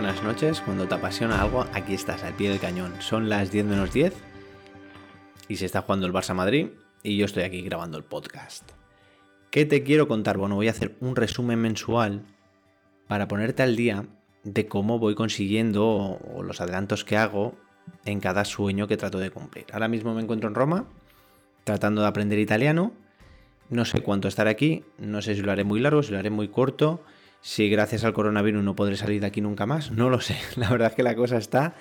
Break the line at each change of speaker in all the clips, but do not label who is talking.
buenas noches. Cuando te apasiona algo, aquí estás, al pie del cañón. Son las 10 menos 10 y se está jugando el Barça Madrid y yo estoy aquí grabando el podcast. ¿Qué te quiero contar? Bueno, voy a hacer un resumen mensual para ponerte al día de cómo voy consiguiendo o los adelantos que hago en cada sueño que trato de cumplir. Ahora mismo me encuentro en Roma tratando de aprender italiano. No sé cuánto estaré aquí, no sé si lo haré muy largo, si lo haré muy corto si gracias al coronavirus no podré salir de aquí nunca más, no lo sé. La verdad es que la cosa está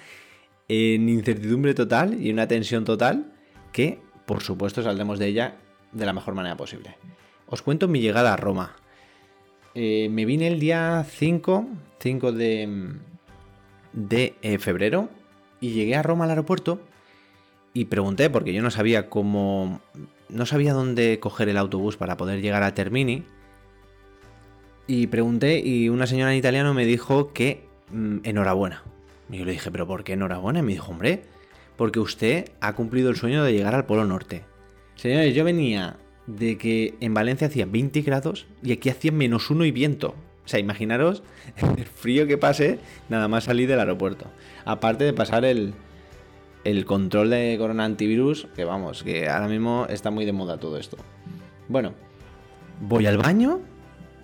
en incertidumbre total y una tensión total que, por supuesto, saldremos de ella de la mejor manera posible. Os cuento mi llegada a Roma. Eh, me vine el día 5, 5 de, de eh, febrero y llegué a Roma al aeropuerto y pregunté porque yo no sabía cómo... No sabía dónde coger el autobús para poder llegar a Termini y pregunté y una señora en italiano me dijo que mm, enhorabuena. Y yo le dije, ¿pero por qué enhorabuena? Y me dijo, hombre, porque usted ha cumplido el sueño de llegar al Polo Norte. Señores, yo venía de que en Valencia hacía 20 grados y aquí hacía menos uno y viento. O sea, imaginaros el frío que pasé nada más salir del aeropuerto. Aparte de pasar el, el control de corona antivirus, que vamos, que ahora mismo está muy de moda todo esto. Bueno, voy al baño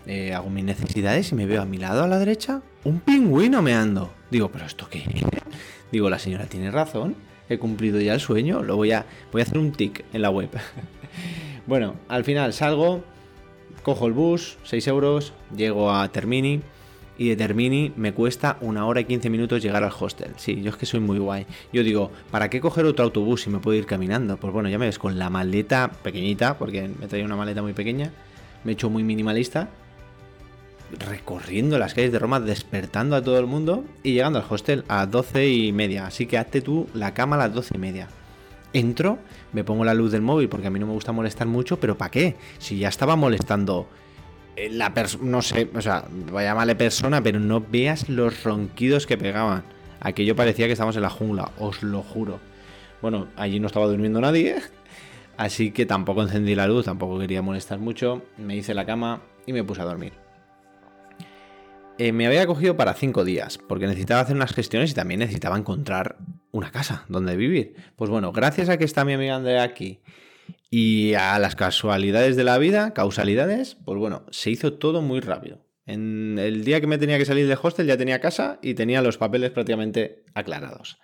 eh, hago mis necesidades y me veo a mi lado a la derecha un pingüino meando. Digo, ¿pero esto qué? Digo, la señora tiene razón. He cumplido ya el sueño. Lo voy a, voy a hacer un tic en la web. bueno, al final salgo, cojo el bus, 6 euros, llego a Termini. Y de Termini me cuesta una hora y 15 minutos llegar al hostel. Sí, yo es que soy muy guay. Yo digo, ¿para qué coger otro autobús si me puedo ir caminando? Pues bueno, ya me ves con la maleta pequeñita, porque me traía una maleta muy pequeña. Me he hecho muy minimalista recorriendo las calles de Roma, despertando a todo el mundo y llegando al hostel a 12 y media. Así que hazte tú la cama a las 12 y media. Entro, me pongo la luz del móvil porque a mí no me gusta molestar mucho, pero ¿para qué? Si ya estaba molestando eh, la persona, no sé, o sea, voy a persona, pero no veas los ronquidos que pegaban. Aquello parecía que estábamos en la jungla, os lo juro. Bueno, allí no estaba durmiendo nadie, así que tampoco encendí la luz, tampoco quería molestar mucho. Me hice la cama y me puse a dormir. Eh, me había cogido para cinco días, porque necesitaba hacer unas gestiones y también necesitaba encontrar una casa donde vivir. Pues bueno, gracias a que está mi amiga Andrea aquí y a las casualidades de la vida, causalidades, pues bueno, se hizo todo muy rápido. En el día que me tenía que salir del hostel ya tenía casa y tenía los papeles prácticamente aclarados.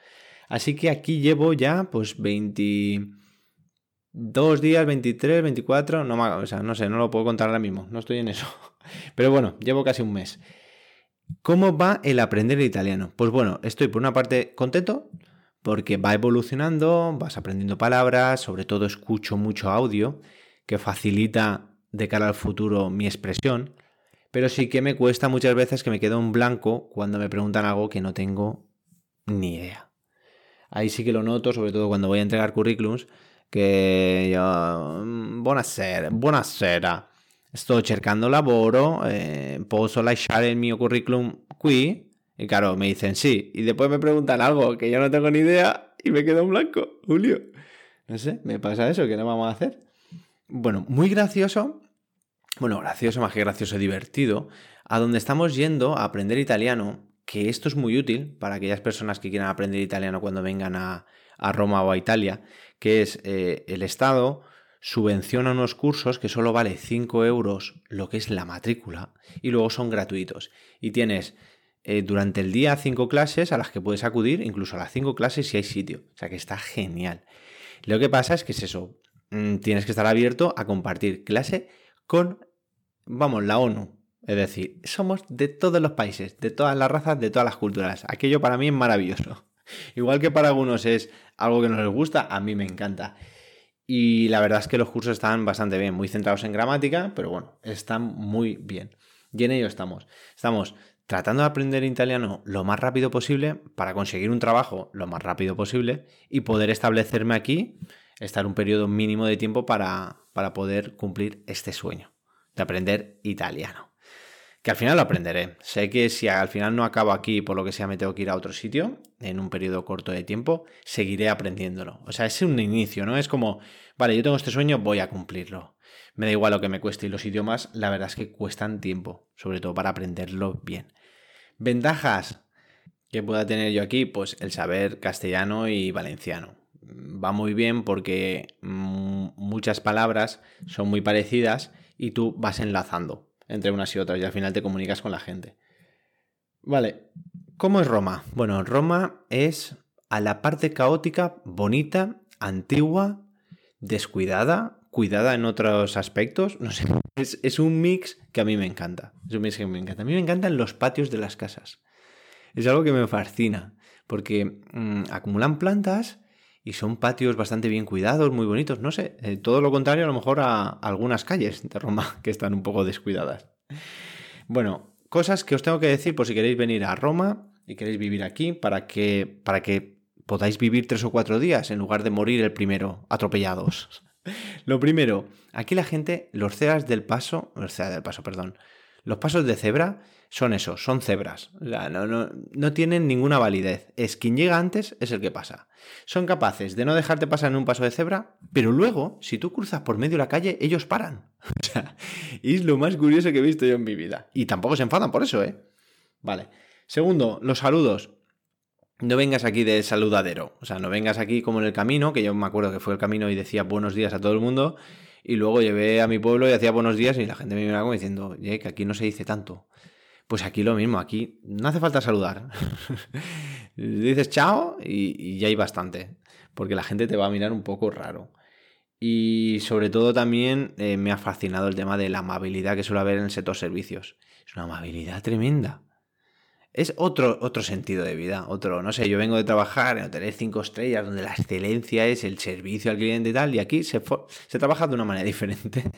Así que aquí llevo ya pues 22 días, 23, 24, no, o sea, no sé, no lo puedo contar ahora mismo, no estoy en eso. Pero bueno, llevo casi un mes. ¿Cómo va el aprender italiano? Pues bueno, estoy por una parte contento porque va evolucionando, vas aprendiendo palabras, sobre todo escucho mucho audio que facilita de cara al futuro mi expresión, pero sí que me cuesta muchas veces que me quedo en blanco cuando me preguntan algo que no tengo ni idea. Ahí sí que lo noto, sobre todo cuando voy a entregar currículums, que yo... Mm, buonasera. Sto cercando lavoro, eh, posso lasciare il mio currículum qui? Y claro, me dicen sí. Y después me preguntan algo que yo no tengo ni idea y me quedo blanco, Julio. No sé, me pasa eso, ¿qué no vamos a hacer? Bueno, muy gracioso. Bueno, gracioso, más que gracioso, divertido. A donde estamos yendo a aprender italiano, que esto es muy útil para aquellas personas que quieran aprender italiano cuando vengan a, Roma o a Italia, que es eh, el Estado subvenciona unos cursos que solo vale 5 euros lo que es la matrícula y luego son gratuitos. Y tienes eh, durante el día 5 clases a las que puedes acudir, incluso a las 5 clases si hay sitio. O sea que está genial. Lo que pasa es que es eso, mm, tienes que estar abierto a compartir clase con, vamos, la ONU. Es decir, somos de todos los países, de todas las razas, de todas las culturas. Aquello para mí es maravilloso. Igual que para algunos es algo que no les gusta, a mí me encanta. Y la verdad es que los cursos están bastante bien, muy centrados en gramática, pero bueno, están muy bien. Y en ello estamos. Estamos tratando de aprender italiano lo más rápido posible para conseguir un trabajo lo más rápido posible y poder establecerme aquí, estar un periodo mínimo de tiempo para, para poder cumplir este sueño de aprender italiano al final lo aprenderé. Sé que si al final no acabo aquí, por lo que sea, me tengo que ir a otro sitio en un periodo corto de tiempo, seguiré aprendiéndolo. O sea, es un inicio, ¿no? Es como, vale, yo tengo este sueño, voy a cumplirlo. Me da igual lo que me cueste y los idiomas, la verdad es que cuestan tiempo, sobre todo para aprenderlo bien. Ventajas, que pueda tener yo aquí? Pues el saber castellano y valenciano. Va muy bien porque mm, muchas palabras son muy parecidas y tú vas enlazando entre unas y otras y al final te comunicas con la gente. Vale, ¿cómo es Roma? Bueno, Roma es a la parte caótica, bonita, antigua, descuidada, cuidada en otros aspectos. No sé, es, un mix que a mí me encanta. Es un mix que me encanta. A mí me encantan los patios de las casas. Es algo que me fascina, porque mm, acumulan plantas y son patios bastante bien cuidados, muy bonitos. No sé, eh, todo lo contrario a lo mejor a algunas calles de Roma que están un poco descuidadas. Bueno, cosas que os tengo que decir por si queréis venir a Roma y queréis vivir aquí para que, para que podáis vivir tres o cuatro días en lugar de morir el primero atropellados. Lo primero, aquí la gente, los ceras del paso, los ceras del paso, perdón, los pasos de cebra son esos, son cebras. no, no, tienen ninguna validez. Es quien llega antes es el que pasa. Son capaces de no dejarte pasar en un paso de cebra, pero luego, si tú cruzas por medio de la calle, ellos paran. O sea, es lo más curioso que he visto yo en mi vida. Y tampoco se enfadan por eso, ¿eh? Vale. Segundo, los saludos. No vengas aquí de saludadero. O sea, no vengas aquí como en el camino, que yo me acuerdo que fue el camino y decía buenos días a todo el mundo. Y luego llevé a mi pueblo y hacía buenos días y la gente me miraba como diciendo, que aquí no se dice tanto. Pues aquí lo mismo, aquí no hace falta saludar. Dices chao y, ya hay bastante, porque la gente te va a mirar un poco raro. Y sobre todo también eh, me ha fascinado el tema de la amabilidad que suele haber en el sector servicios. Es una amabilidad tremenda. Es otro, otro sentido de vida, otro, no sé, yo vengo de trabajar en hoteles cinco estrellas, donde la excelencia es el servicio al cliente y tal, y aquí se, se trabaja de una manera diferente.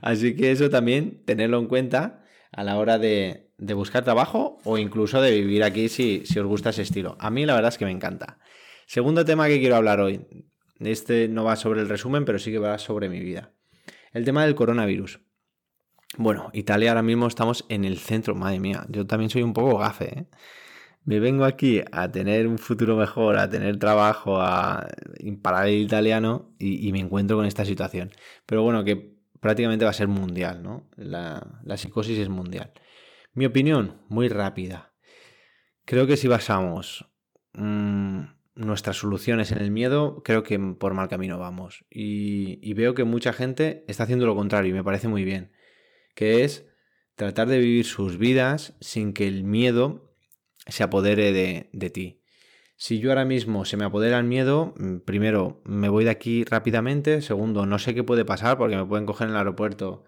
Así que eso también, tenerlo en cuenta a la hora de, de buscar trabajo o incluso de vivir aquí si, si os gusta ese estilo. A mí la verdad es que me encanta. Segundo tema que quiero hablar hoy. Este no va sobre el resumen, pero sí que va sobre mi vida. El tema del coronavirus. Bueno, Italia ahora mismo estamos en el centro, madre mía. Yo también soy un poco gafe. ¿eh? Me vengo aquí a tener un futuro mejor, a tener trabajo, a imparar el italiano y, me encuentro con esta situación. Pero bueno, que prácticamente va a ser mundial, ¿no? La, psicosis es mundial. Mi opinión, muy rápida. Creo que si basamos mm, nuestras soluciones en el miedo, creo que por mal camino vamos. Y, veo que mucha gente está haciendo lo contrario y me parece muy bien. Que es tratar de vivir sus vidas sin que el miedo se apodere de, de ti. Si yo ahora mismo se me apodera el miedo, mm, primero me voy de aquí rápidamente, segundo no sé qué puede pasar porque me pueden coger en el aeropuerto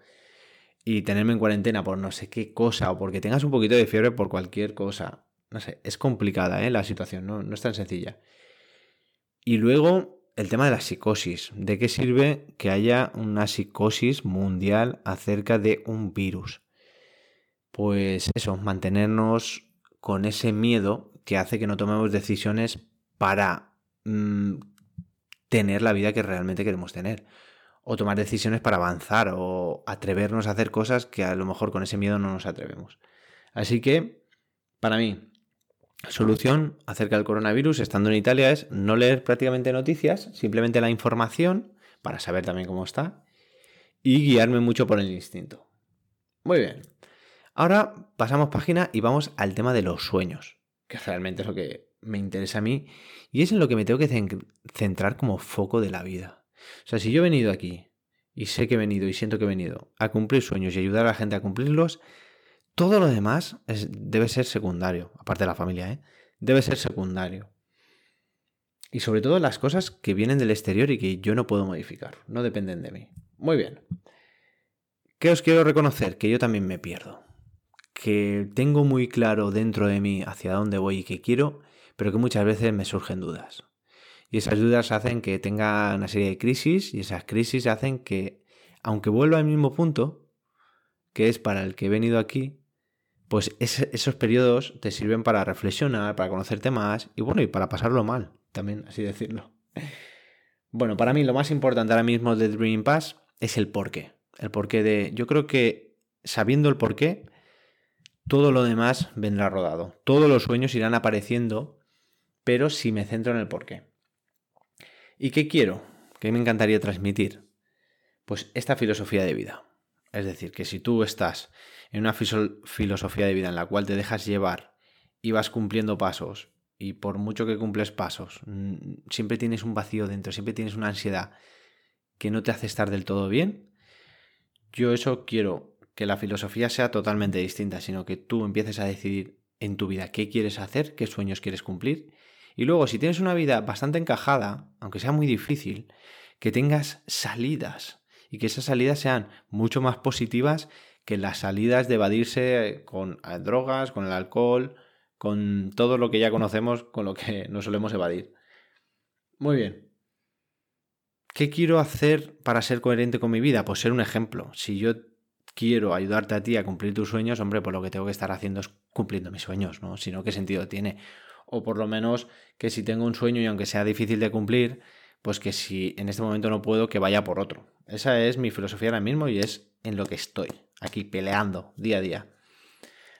y tenerme en cuarentena por no sé qué cosa o porque tengas un poquito de fiebre por cualquier cosa. No sé, es complicada ¿eh? la situación, ¿no? no es tan sencilla. Y luego el tema de la psicosis. ¿De qué sirve que haya una psicosis mundial acerca de un virus? Pues eso, mantenernos con ese miedo que hace que no tomemos decisiones para mm, tener la vida que realmente queremos tener o tomar decisiones para avanzar o atrevernos a hacer cosas que a lo mejor con ese miedo no nos atrevemos. Así que, para mí, solución acerca del coronavirus estando en Italia es no leer prácticamente noticias, simplemente la información para saber también cómo está y guiarme mucho por el instinto. Muy bien. Ahora pasamos página y vamos al tema de los sueños, que realmente es lo que me interesa a mí y es en lo que me tengo que centrar como foco de la vida. O sea, si yo he venido aquí y sé que he venido y siento que he venido a cumplir sueños y ayudar a la gente a cumplirlos, todo lo demás debe ser secundario, aparte de la familia, ¿eh? debe ser secundario. Y sobre todo las cosas que vienen del exterior y que yo no puedo modificar, no dependen de mí. Muy bien. ¿Qué os quiero reconocer? Que yo también me pierdo. Que tengo muy claro dentro de mí hacia dónde voy y qué quiero, pero que muchas veces me surgen dudas. Y esas dudas hacen que tenga una serie de crisis y esas crisis hacen que, aunque vuelva al mismo punto, que es para el que he venido aquí, pues esos periodos te sirven para reflexionar, para conocerte más y bueno, y para pasarlo mal, también así decirlo. Bueno, para mí lo más importante ahora mismo de Dream Pass es el porqué. El porqué de. Yo creo que sabiendo el porqué, todo lo demás vendrá rodado. Todos los sueños irán apareciendo, pero si me centro en el porqué. ¿Y qué quiero? ¿Qué me encantaría transmitir? Pues esta filosofía de vida. Es decir, que si tú estás en una filosofía de vida en la cual te dejas llevar y vas cumpliendo pasos, y por mucho que cumples pasos, siempre tienes un vacío dentro, siempre tienes una ansiedad que no te hace estar del todo bien, yo eso quiero que la filosofía sea totalmente distinta, sino que tú empieces a decidir en tu vida qué quieres hacer, qué sueños quieres cumplir, y luego si tienes una vida bastante encajada, aunque sea muy difícil, que tengas salidas y que esas salidas sean mucho más positivas que las salidas de evadirse con drogas, con el alcohol, con todo lo que ya conocemos, con lo que nos solemos evadir. Muy bien. ¿Qué quiero hacer para ser coherente con mi vida? Pues ser un ejemplo. Si yo quiero ayudarte a ti a cumplir tus sueños, hombre, pues lo que tengo que estar haciendo es cumpliendo mis sueños, ¿no? Si no, ¿qué sentido tiene? O por lo menos que si tengo un sueño y aunque sea difícil de cumplir, pues que si en este momento no puedo, que vaya por otro. Esa es mi filosofía ahora mismo y es en lo que estoy, aquí peleando día a día.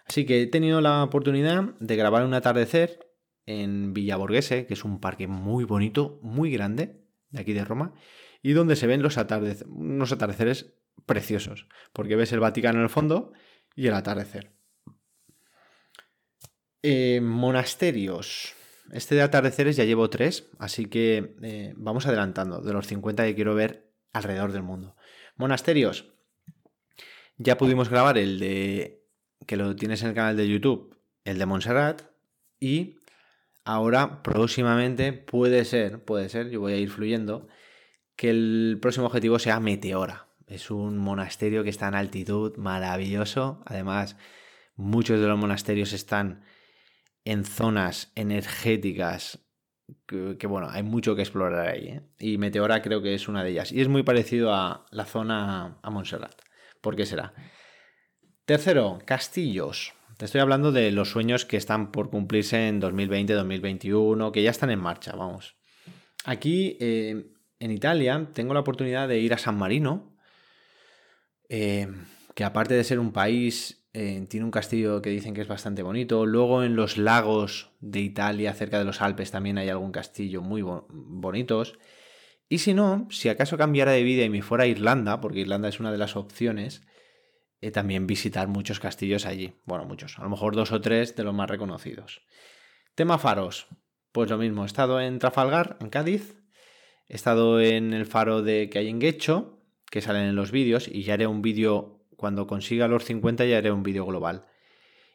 Así que he tenido la oportunidad de grabar un atardecer en Villaborghese, que es un parque muy bonito, muy grande, de aquí de Roma, y donde se ven los unos atardeceres preciosos, porque ves el Vaticano en el fondo y el atardecer. Eh, monasterios. Este de atardeceres ya llevo tres, así que eh, vamos adelantando de los 50 que quiero ver alrededor del mundo. Monasterios. Ya pudimos grabar el de que lo tienes en el canal de YouTube, el de Montserrat, y ahora próximamente puede ser, puede ser, yo voy a ir fluyendo, que el próximo objetivo sea Meteora. Es un monasterio que está en altitud, maravilloso. Además, muchos de los monasterios están en zonas energéticas que, bueno, hay mucho que explorar ahí. ¿eh? Y Meteora creo que es una de ellas. Y es muy parecido a la zona a Montserrat. ¿Por qué será? Tercero, castillos. Te estoy hablando de los sueños que están por cumplirse en 2020, 2021, que ya están en marcha, vamos. Aquí, eh, en Italia, tengo la oportunidad de ir a San Marino, eh, que aparte de ser un país, eh, tiene un castillo que dicen que es bastante bonito. Luego en los lagos de Italia, cerca de los Alpes, también hay algún castillo muy bonitos. Y si no, si acaso cambiara de vida y me fuera a Irlanda, porque Irlanda es una de las opciones, eh, también visitar muchos castillos allí. Bueno, muchos, a lo mejor dos o tres de los más reconocidos. Tema faros. Pues lo mismo, he estado en Trafalgar, en Cádiz, he estado en el faro de que hay en Guecho, que salen en los vídeos, y ya haré un vídeo, cuando consiga los 50 ya haré un vídeo global.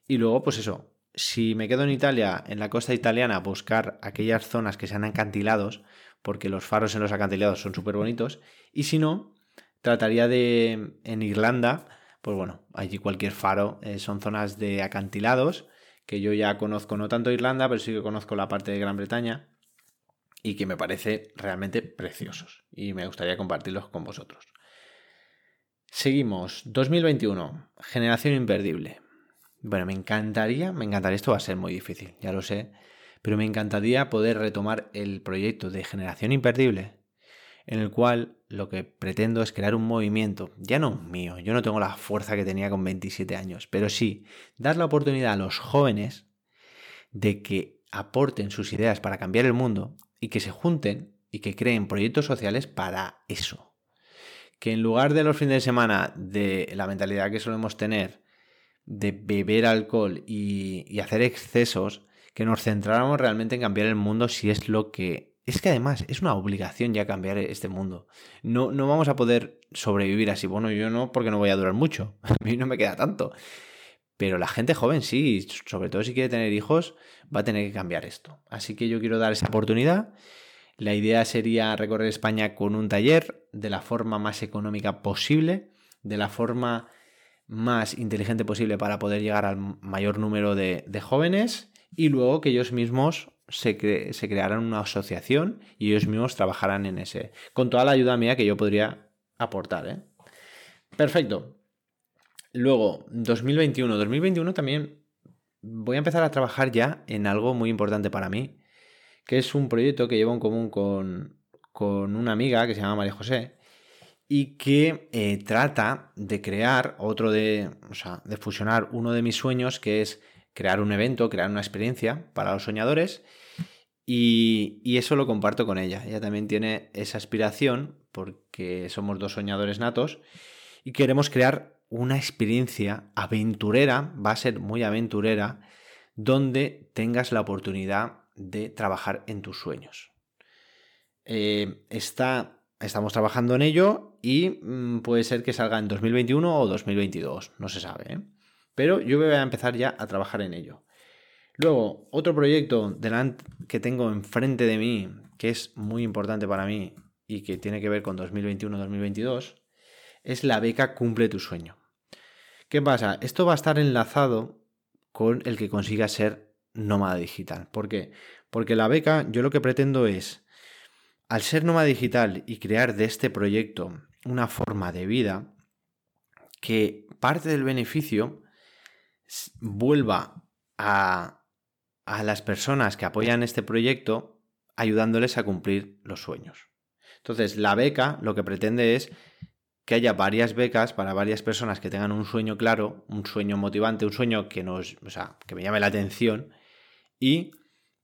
Y luego, pues eso, si me quedo en Italia, en la costa italiana, buscar aquellas zonas que sean acantilados, porque los faros en los acantilados son súper bonitos, y si no, trataría de, en Irlanda, pues bueno, allí cualquier faro eh, son zonas de acantilados, que yo ya conozco no tanto Irlanda, pero sí que conozco la parte de Gran Bretaña y que me parece realmente preciosos y me gustaría compartirlos con vosotros. Seguimos, 2021, generación imperdible. Bueno, me encantaría, me encantaría, esto va a ser muy difícil, ya lo sé, pero me encantaría poder retomar el proyecto de generación imperdible en el cual lo que pretendo es crear un movimiento, ya no mío, yo no tengo la fuerza que tenía con 27 años, pero sí dar la oportunidad a los jóvenes de que aporten sus ideas para cambiar el mundo y que se junten y que creen proyectos sociales para eso. Que en lugar de los fines de semana, de la mentalidad que solemos tener, de beber alcohol y, hacer excesos, que nos centráramos realmente en cambiar el mundo si es lo que es que además es una obligación ya cambiar este mundo. No, no vamos a poder sobrevivir así. Bueno, yo no, porque no voy a durar mucho. A mí no me queda tanto. Pero la gente joven sí, sobre todo si quiere tener hijos, va a tener que cambiar esto. Así que yo quiero dar esa oportunidad. La idea sería recorrer España con un taller de la forma más económica posible, de la forma más inteligente posible para poder llegar al mayor número de, jóvenes y luego que ellos mismos se, se crearan una asociación y ellos mismos trabajarán en ese, con toda la ayuda mía que yo podría aportar. ¿eh? Perfecto. Luego, 2021. 2021 también voy a empezar a trabajar ya en algo muy importante para mí, que es un proyecto que llevo en común con, con una amiga que se llama María José y que eh, trata de crear otro de, o sea, de fusionar uno de mis sueños, que es crear un evento, crear una experiencia para los soñadores y, eso lo comparto con ella. Ella también tiene esa aspiración porque somos dos soñadores natos y queremos crear una experiencia aventurera, va a ser muy aventurera, donde tengas la oportunidad de trabajar en tus sueños. Eh, está, estamos trabajando en ello y mm, puede ser que salga en 2021 o 2022, no se sabe. ¿eh? Pero yo voy a empezar ya a trabajar en ello. Luego, otro proyecto que tengo enfrente de mí, que es muy importante para mí y que tiene que ver con 2021-2022, es la beca Cumple tu sueño. ¿Qué pasa? Esto va a estar enlazado con el que consiga ser nómada digital. ¿Por qué? Porque la beca, yo lo que pretendo es, al ser nómada digital y crear de este proyecto una forma de vida, que parte del beneficio vuelva a a las personas que apoyan este proyecto ayudándoles a cumplir los sueños. Entonces, la beca lo que pretende es que haya varias becas para varias personas que tengan un sueño claro, un sueño motivante, un sueño que nos, o sea, que me llame la atención y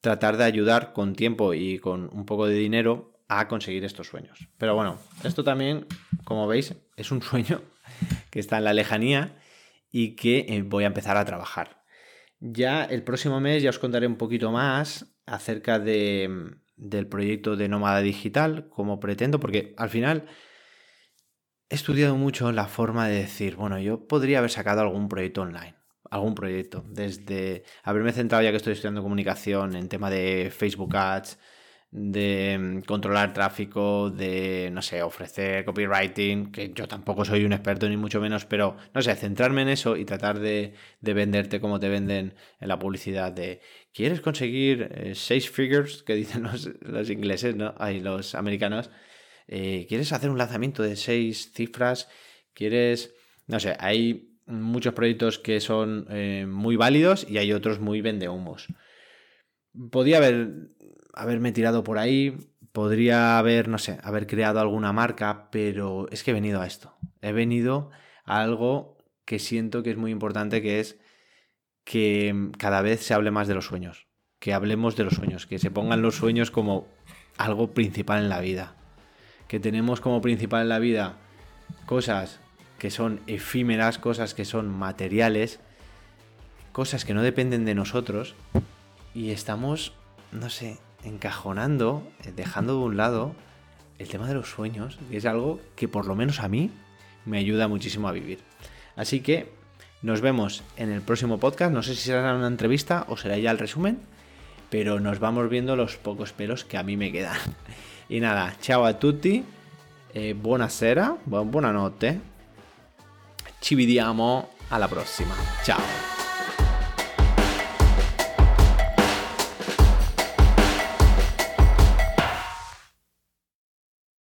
tratar de ayudar con tiempo y con un poco de dinero a conseguir estos sueños. Pero bueno, esto también, como veis, es un sueño que está en la lejanía y que eh, voy a empezar a trabajar. Ya el próximo mes ya os contaré un poquito más acerca de, del proyecto de Nómada Digital, como pretendo, porque al final he estudiado mucho la forma de decir, bueno, yo podría haber sacado algún proyecto online, algún proyecto, desde haberme centrado ya que estoy estudiando comunicación en tema de Facebook Ads, de mm, controlar tráfico, de, no sé, ofrecer copywriting, que yo tampoco soy un experto ni mucho menos, pero, no sé, centrarme en eso y tratar de, venderte como te venden en la publicidad de, ¿quieres conseguir eh, seis figures? Que dicen los, ingleses, ¿no? Hay los americanos. Eh, ¿Quieres hacer un lanzamiento de seis cifras? ¿Quieres, no sé, hay muchos proyectos que son eh, muy válidos y hay otros muy vendehumos. Podía haber haberme tirado por ahí, podría haber, no sé, haber creado alguna marca, pero es que he venido a esto. He venido a algo que siento que es muy importante, que es que cada vez se hable más de los sueños, que hablemos de los sueños, que se pongan los sueños como algo principal en la vida, que tenemos como principal en la vida cosas que son efímeras, cosas que son materiales, cosas que no dependen de nosotros y estamos, no sé, encajonando, eh, dejando de un lado el tema de los sueños, que es algo que por lo menos a mí me ayuda muchísimo a vivir. Así que nos vemos en el próximo podcast. No sé si será una entrevista o será ya el resumen, pero nos vamos viendo los pocos pelos que a mí me quedan. Y nada, chao a tutti, eh, buonasera, buona notte, ci vediamo alla prossima. Ciao.